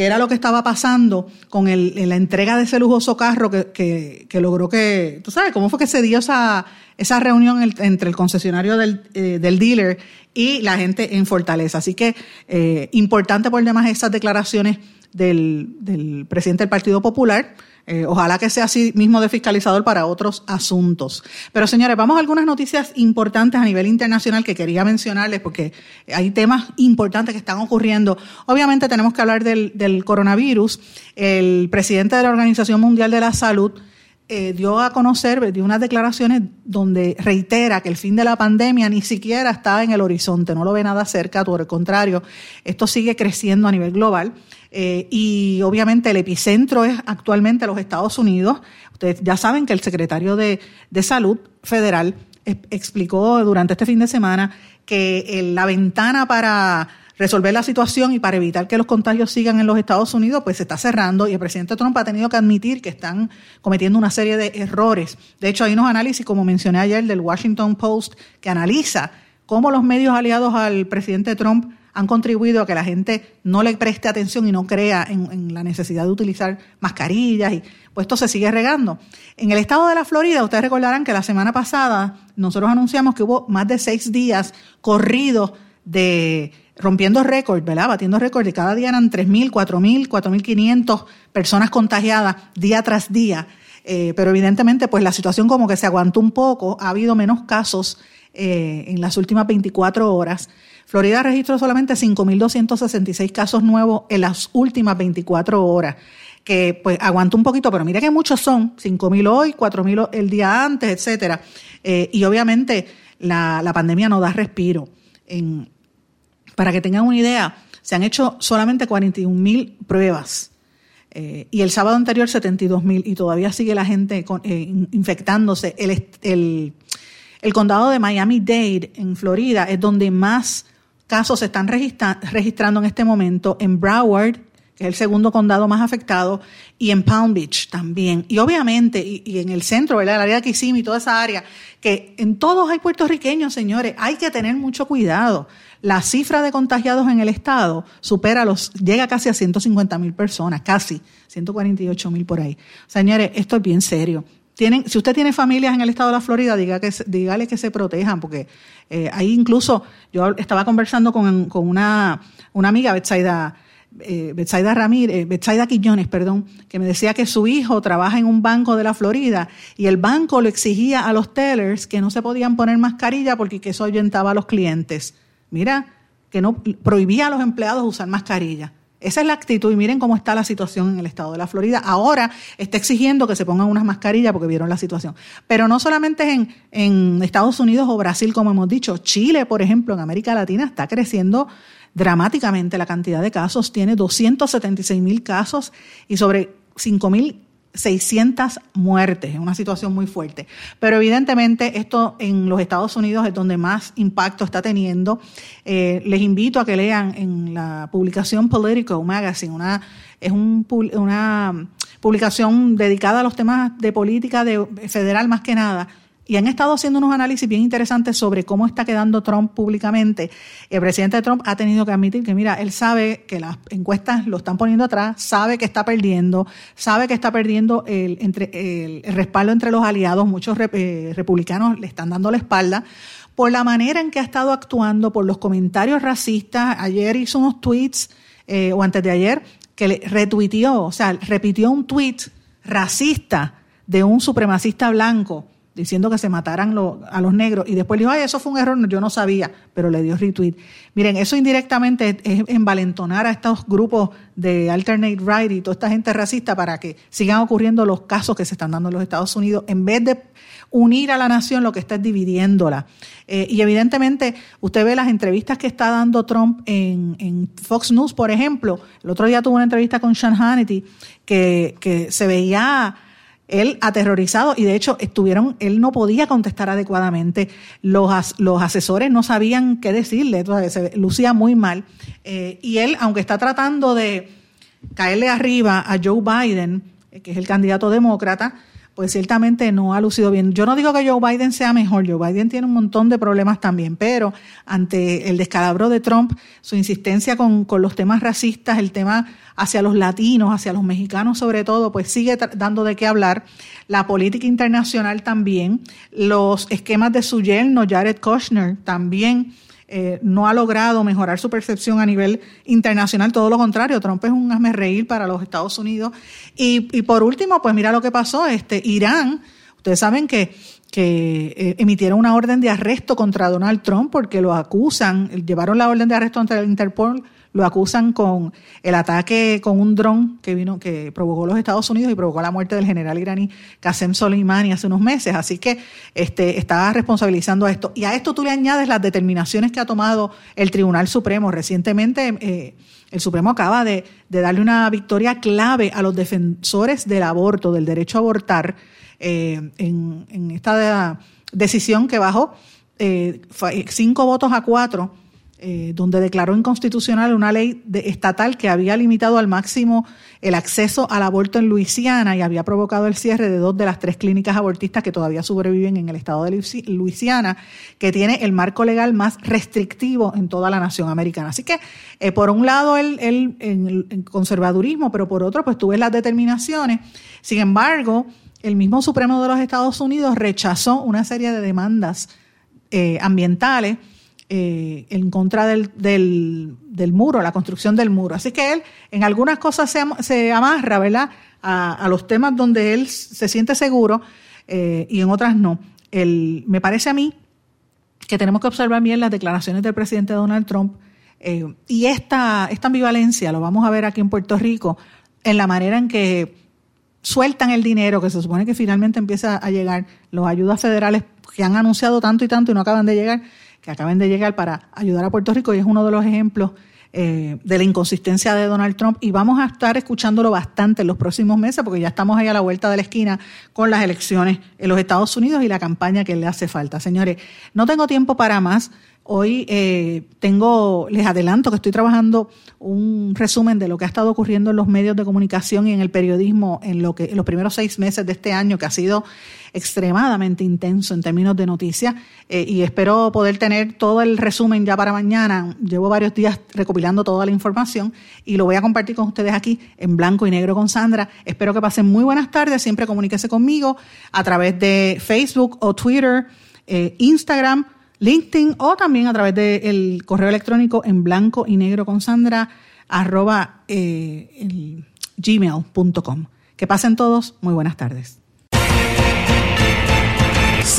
[SPEAKER 1] qué era lo que estaba pasando con el, la entrega de ese lujoso carro que, logró que, tú sabes, cómo fue que se dio esa, esa reunión entre el concesionario del, eh, del, dealer y la gente en Fortaleza. Así que eh, importante por demás esas declaraciones del presidente del Partido Popular eh, ojalá que sea así mismo de fiscalizador para otros asuntos. Pero señores, vamos a algunas noticias importantes a nivel internacional que quería mencionarles porque hay temas importantes que están ocurriendo. Obviamente tenemos que hablar del, coronavirus. El presidente de la Organización Mundial de la Salud eh, dio a conocer, dio unas declaraciones donde reitera que el fin de la pandemia ni siquiera está en el horizonte, no lo ve nada cerca, por el contrario, esto sigue creciendo a nivel global. Eh, y obviamente el epicentro es actualmente los Estados Unidos. Ustedes ya saben que el secretario de, Salud Federal explicó durante este fin de semana que la ventana para resolver la situación y para evitar que los contagios sigan en los Estados Unidos, pues se está cerrando y el presidente Trump ha tenido que admitir que están cometiendo una serie de errores. De hecho, hay unos análisis, como mencioné ayer, del Washington Post, que analiza cómo los medios aliados al presidente Trump han contribuido a que la gente no le preste atención y no crea en, la necesidad de utilizar mascarillas y pues esto se sigue regando. En el estado de la Florida, ustedes recordarán que la semana pasada nosotros anunciamos que hubo más de seis días corridos de rompiendo récord, ¿verdad? Batiendo récord y cada día eran 3.000, 4.000, 4.500 personas contagiadas día tras día. Eh, pero evidentemente, pues la situación como que se aguantó un poco, ha habido menos casos eh, en las últimas 24 horas. Florida registró solamente 5.266 casos nuevos en las últimas 24 horas, que pues aguantó un poquito, pero mira que muchos son, 5.000 hoy, 4.000 el día antes, etcétera. Eh, y obviamente la, la pandemia no da respiro. Para que tengan una idea, se han hecho solamente 41 mil pruebas. Eh, y el sábado anterior 72 mil y todavía sigue la gente eh, infectándose. El, el, condado de Miami-Dade en Florida es donde más casos se están registrando en este momento. En Broward, que es el segundo condado más afectado, y en Palm Beach también. Y obviamente, y, en el centro, ¿verdad? el área de Kissimmee toda esa área, que en todos hay puertorriqueños, señores, hay que tener mucho cuidado. La cifra de contagiados en el estado supera los, llega casi a 150 mil personas, casi 148 mil por ahí. Señores, esto es bien serio. Tienen, si usted tiene familias en el estado de la Florida, diga que, dígale que se protejan, porque eh, ahí incluso, yo estaba conversando con, una, amiga, Betsaida, eh, Betsaida Ramírez, Betsaida Quiñones, perdón, que me decía que su hijo trabaja en un banco de la Florida y el banco le exigía a los tellers que no se podían poner mascarilla porque eso ahuyentaba a los clientes. Mira, que no prohibía a los empleados usar mascarilla. Esa es la actitud y miren cómo está la situación en el estado de la Florida. Ahora está exigiendo que se pongan unas mascarillas porque vieron la situación. Pero no solamente en, en Estados Unidos o Brasil, como hemos dicho. Chile, por ejemplo, en América Latina está creciendo dramáticamente la cantidad de casos. Tiene 276 mil casos y sobre 5 mil 600 muertes, es una situación muy fuerte. Pero evidentemente esto en los Estados Unidos es donde más impacto está teniendo. Eh, les invito a que lean en la publicación Politico Magazine, una, es un, una publicación dedicada a los temas de política de, federal más que nada, y han estado haciendo unos análisis bien interesantes sobre cómo está quedando Trump públicamente. El presidente Trump ha tenido que admitir que, mira, él sabe que las encuestas lo están poniendo atrás, sabe que está perdiendo, sabe que está perdiendo el, respaldo entre los aliados, muchos eh, republicanos le están dando la espalda por la manera en que ha estado actuando, por los comentarios racistas. Ayer hizo unos tweets, eh, o antes de ayer, que le retuiteó, o sea, repitió un tweet racista de un supremacista blanco diciendo que se mataran a los negros y después dijo, ay, eso fue un error, yo no sabía, pero le dio retweet. Miren, eso indirectamente es, envalentonar a estos grupos de alternate right y toda esta gente racista para que sigan ocurriendo los casos que se están dando en los Estados Unidos, en vez de unir a la nación, lo que está es dividiéndola. Eh, y evidentemente, usted ve las entrevistas que está dando Trump en, en, Fox News, por ejemplo. El otro día tuvo una entrevista con Sean Hannity que, que se veía él aterrorizado y de hecho estuvieron, él no podía contestar adecuadamente, los, los asesores no sabían qué decirle, entonces se lucía muy mal. Eh, y él, aunque está tratando de caerle arriba a Joe Biden, eh, que es el candidato demócrata, pues ciertamente no ha lucido bien. Yo no digo que Joe Biden sea mejor, Joe Biden tiene un montón de problemas también, pero ante el descalabro de Trump, su insistencia con, con los temas racistas, el tema hacia los latinos, hacia los mexicanos sobre todo, pues sigue dando de qué hablar. La política internacional también, los esquemas de su yerno, Jared Kushner, también eh, no ha logrado mejorar su percepción a nivel internacional, todo lo contrario, Trump es un hazme reír para los Estados Unidos. Y, por último, pues mira lo que pasó, este Irán, ustedes saben que, que eh, emitieron una orden de arresto contra Donald Trump porque lo acusan, llevaron la orden de arresto ante el Interpol lo acusan con el ataque con un dron que vino, que provocó los Estados Unidos y provocó la muerte del general iraní Qasem Soleimani hace unos meses. Así que este, está responsabilizando a esto. Y a esto tú le añades las determinaciones que ha tomado el Tribunal Supremo. Recientemente eh, el Supremo acaba de, darle una victoria clave a los defensores del aborto, del derecho a abortar, eh, en, esta decisión que bajó eh, cinco votos a cuatro eh, donde declaró inconstitucional una ley estatal que había limitado al máximo el acceso al aborto en Luisiana y había provocado el cierre de dos de las tres clínicas abortistas que todavía sobreviven en el estado de Luisiana, que tiene el marco legal más restrictivo en toda la nación americana. Así que, eh, por un lado, el, el, conservadurismo, pero por otro, pues tú ves las determinaciones. Sin embargo, el mismo Supremo de los Estados Unidos rechazó una serie de demandas eh, ambientales eh, en contra del, del, muro, la construcción del muro. Así que él en algunas cosas se, amarra, ¿verdad? A, los temas donde él se siente seguro eh, y en otras no. El, me parece a mí que tenemos que observar bien las declaraciones del presidente Donald Trump eh, y esta, esta ambivalencia, lo vamos a ver aquí en Puerto Rico, en la manera en que sueltan el dinero que se supone que finalmente empieza a llegar, las ayudas federales que han anunciado tanto y tanto y no acaban de llegar, que acaben de llegar para ayudar a Puerto Rico y es uno de los ejemplos eh, de la inconsistencia de Donald Trump y vamos a estar escuchándolo bastante en los próximos meses porque ya estamos ahí a la vuelta de la esquina con las elecciones en los Estados Unidos y la campaña que le hace falta. Señores, no tengo tiempo para más. Hoy eh, tengo, les adelanto que estoy trabajando un resumen de lo que ha estado ocurriendo en los medios de comunicación y en el periodismo en, lo que, los primeros seis meses de este año, que ha sido extremadamente intenso en términos de noticias. Eh, y espero poder tener todo el resumen ya para mañana. Llevo varios días recopilando toda la información y lo voy a compartir con ustedes aquí en blanco y negro con Sandra. Espero que pasen muy buenas tardes. Siempre comuníquese conmigo a través de Facebook o Twitter, eh, Instagram LinkedIn o también a través del correo electrónico en blanco y negro con Sandra arroba eh, gmail.com. Que pasen todos, muy buenas tardes.